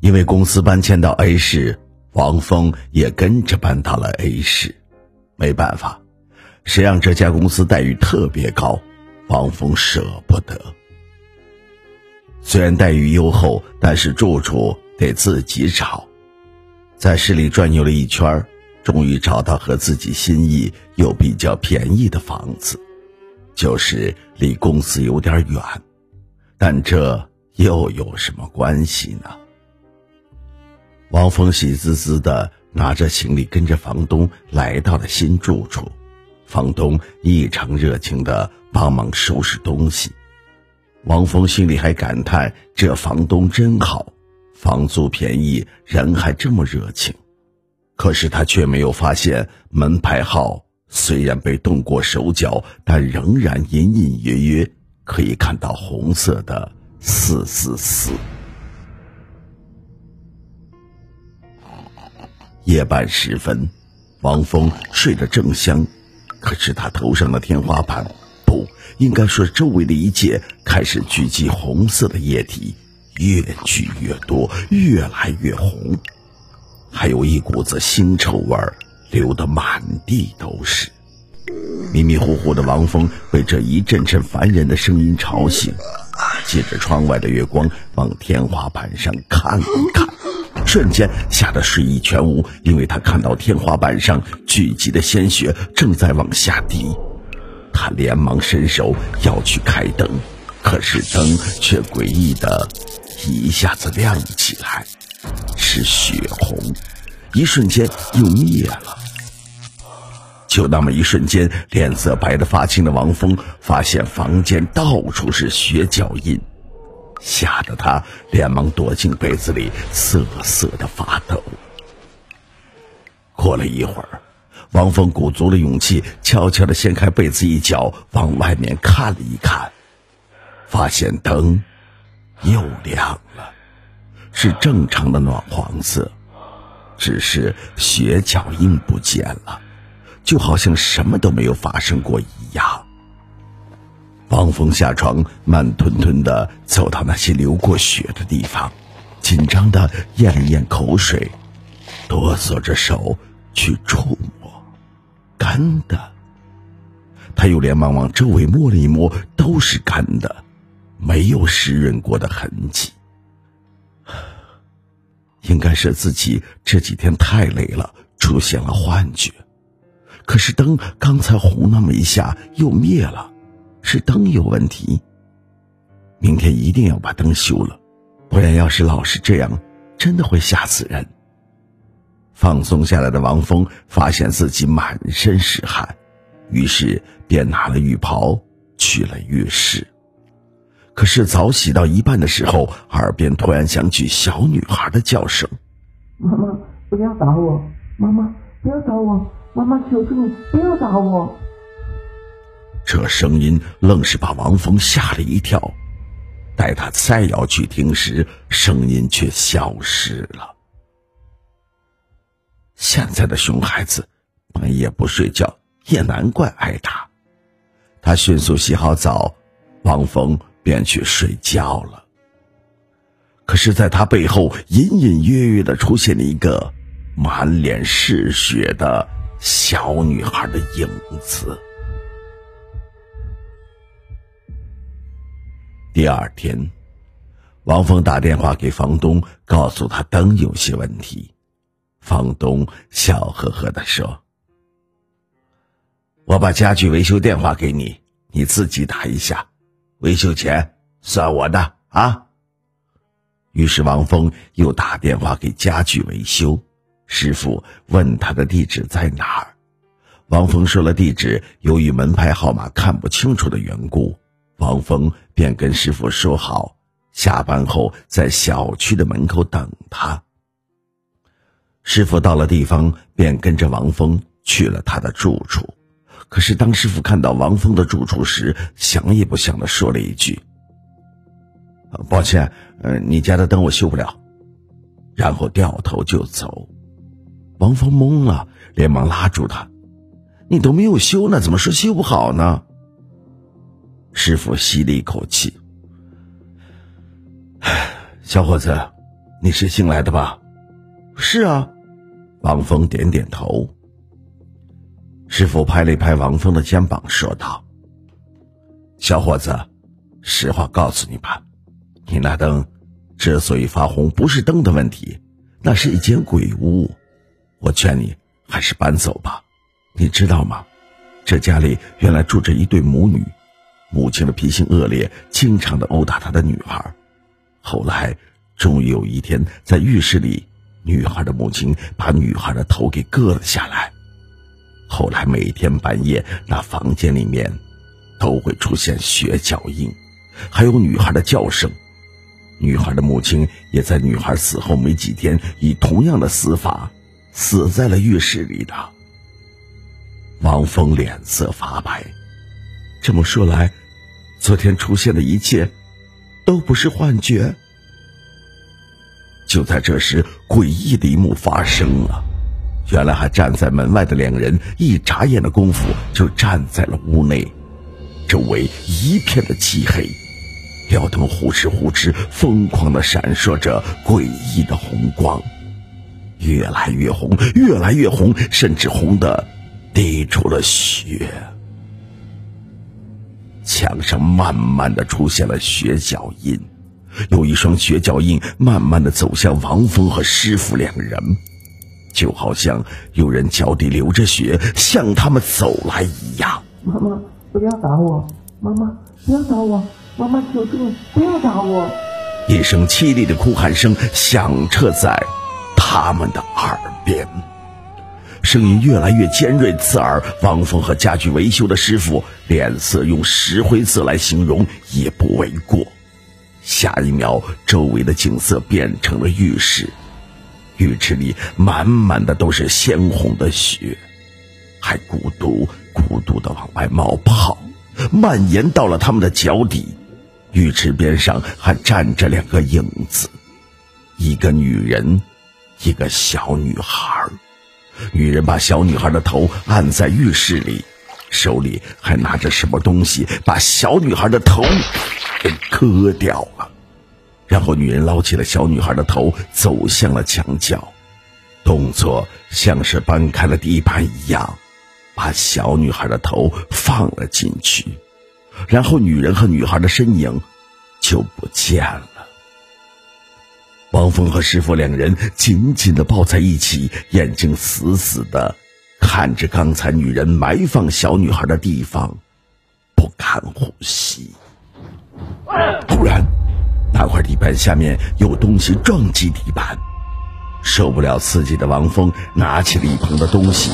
因为公司搬迁到 A 市，王峰也跟着搬到了 A 市。没办法，谁让这家公司待遇特别高，王峰舍不得。虽然待遇优厚，但是住处得自己找。在市里转悠了一圈，终于找到和自己心意又比较便宜的房子，就是离公司有点远，但这又有什么关系呢？王峰喜滋滋的拿着行李，跟着房东来到了新住处。房东异常热情的帮忙收拾东西。王峰心里还感叹：这房东真好，房租便宜，人还这么热情。可是他却没有发现门牌号虽然被动过手脚，但仍然隐隐约约可以看到红色的四四四。夜半时分，王峰睡得正香，可是他头上的天花板，不应该说周围的一切，开始聚集红色的液体，越聚越多，越来越红，还有一股子腥臭味儿，流得满地都是。迷迷糊糊的王峰被这一阵阵烦人的声音吵醒，借着窗外的月光往天花板上看了看。瞬间吓得睡意全无，因为他看到天花板上聚集的鲜血正在往下滴。他连忙伸手要去开灯，可是灯却诡异的一下子亮起来，是血红，一瞬间又灭了。就那么一瞬间，脸色白得发青的王峰发现房间到处是血脚印。吓得他连忙躲进被子里，瑟瑟的发抖。过了一会儿，王峰鼓足了勇气，悄悄的掀开被子一角，往外面看了一看，发现灯又亮了，是正常的暖黄色，只是血脚印不见了，就好像什么都没有发生过一样。王峰下床，慢吞吞的走到那些流过血的地方，紧张的咽了咽口水，哆嗦着手去触摸，干的。他又连忙往周围摸了一摸，都是干的，没有湿润过的痕迹。应该是自己这几天太累了，出现了幻觉。可是灯刚才红那么一下，又灭了。是灯有问题。明天一定要把灯修了，不然要是老是这样，真的会吓死人。放松下来的王峰发现自己满身是汗，于是便拿了浴袍去了浴室。可是早洗到一半的时候，耳边突然响起小女孩的叫声：“妈妈，不要打我！妈妈，不要打我！妈妈，求求你，不要打我！”这声音愣是把王峰吓了一跳，待他再要去听时，声音却消失了。现在的熊孩子半夜不睡觉，也难怪挨打。他迅速洗好澡，王峰便去睡觉了。可是，在他背后隐隐约约的出现了一个满脸是血的小女孩的影子。第二天，王峰打电话给房东，告诉他灯有些问题。房东笑呵呵的说：“我把家具维修电话给你，你自己打一下，维修钱算我的啊。”于是王峰又打电话给家具维修师傅，问他的地址在哪儿。王峰说了地址，由于门牌号码看不清楚的缘故。王峰便跟师傅说好，下班后在小区的门口等他。师傅到了地方，便跟着王峰去了他的住处。可是当师傅看到王峰的住处时，想也不想的说了一句：“抱歉，呃，你家的灯我修不了。”然后掉头就走。王峰懵了，连忙拉住他：“你都没有修呢，怎么说修不好呢？”师傅吸了一口气：“小伙子，你是新来的吧？”“是啊。”王峰点点头。师傅拍了一拍王峰的肩膀，说道：“小伙子，实话告诉你吧，你那灯之所以发红，不是灯的问题，那是一间鬼屋。我劝你还是搬走吧。你知道吗？这家里原来住着一对母女，母亲的脾性恶劣，经常的殴打她的女孩。后来，终于有一天，在浴室里，女孩的母亲把女孩的头给割了下来。”后来每天半夜，那房间里面都会出现血脚印，还有女孩的叫声。女孩的母亲也在女孩死后没几天，以同样的死法死在了浴室里的。王峰脸色发白，这么说来，昨天出现的一切都不是幻觉。就在这时，诡异的一幕发生了。原来还站在门外的两人，一眨眼的功夫就站在了屋内，周围一片的漆黑，吊灯呼哧呼哧疯狂的闪烁着诡异的红光，越来越红，越来越红，甚至红的滴出了血。墙上慢慢的出现了血脚印，有一双血脚印慢慢的走向王峰和师傅两人。就好像有人脚底流着血向他们走来一样。妈妈，不要打我！妈妈，不要打我！妈妈，求求你不要打我！一声凄厉的哭喊声响彻在他们的耳边，声音越来越尖锐刺耳。王峰和家具维修的师傅脸色用石灰色来形容也不为过。下一秒，周围的景色变成了浴室。浴池里满满的都是鲜红的血，还咕嘟咕嘟的往外冒泡，蔓延到了他们的脚底。浴池边上还站着两个影子，一个女人，一个小女孩。女人把小女孩的头按在浴室里，手里还拿着什么东西，把小女孩的头给割掉了。然后，女人捞起了小女孩的头，走向了墙角，动作像是搬开了地板一样，把小女孩的头放了进去。然后，女人和女孩的身影就不见了。王峰和师傅两人紧紧的抱在一起，眼睛死死的看着刚才女人埋放小女孩的地方，不敢呼吸。突然。那块地板下面有东西撞击地板，受不了刺激的王峰拿起了一旁的东西，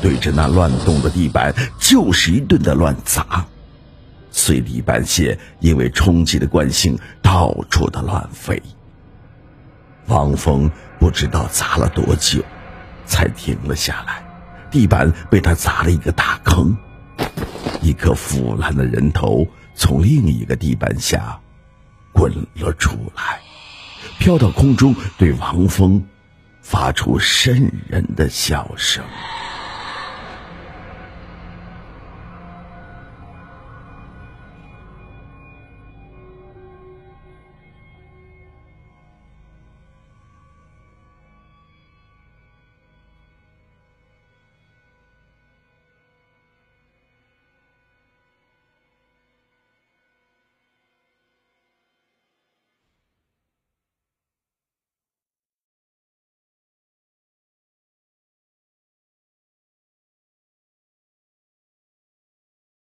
对着那乱动的地板就是一顿的乱砸，碎地板屑因为冲击的惯性到处的乱飞。王峰不知道砸了多久，才停了下来，地板被他砸了一个大坑，一颗腐烂的人头从另一个地板下。滚了出来，飘到空中，对王峰发出渗人的笑声。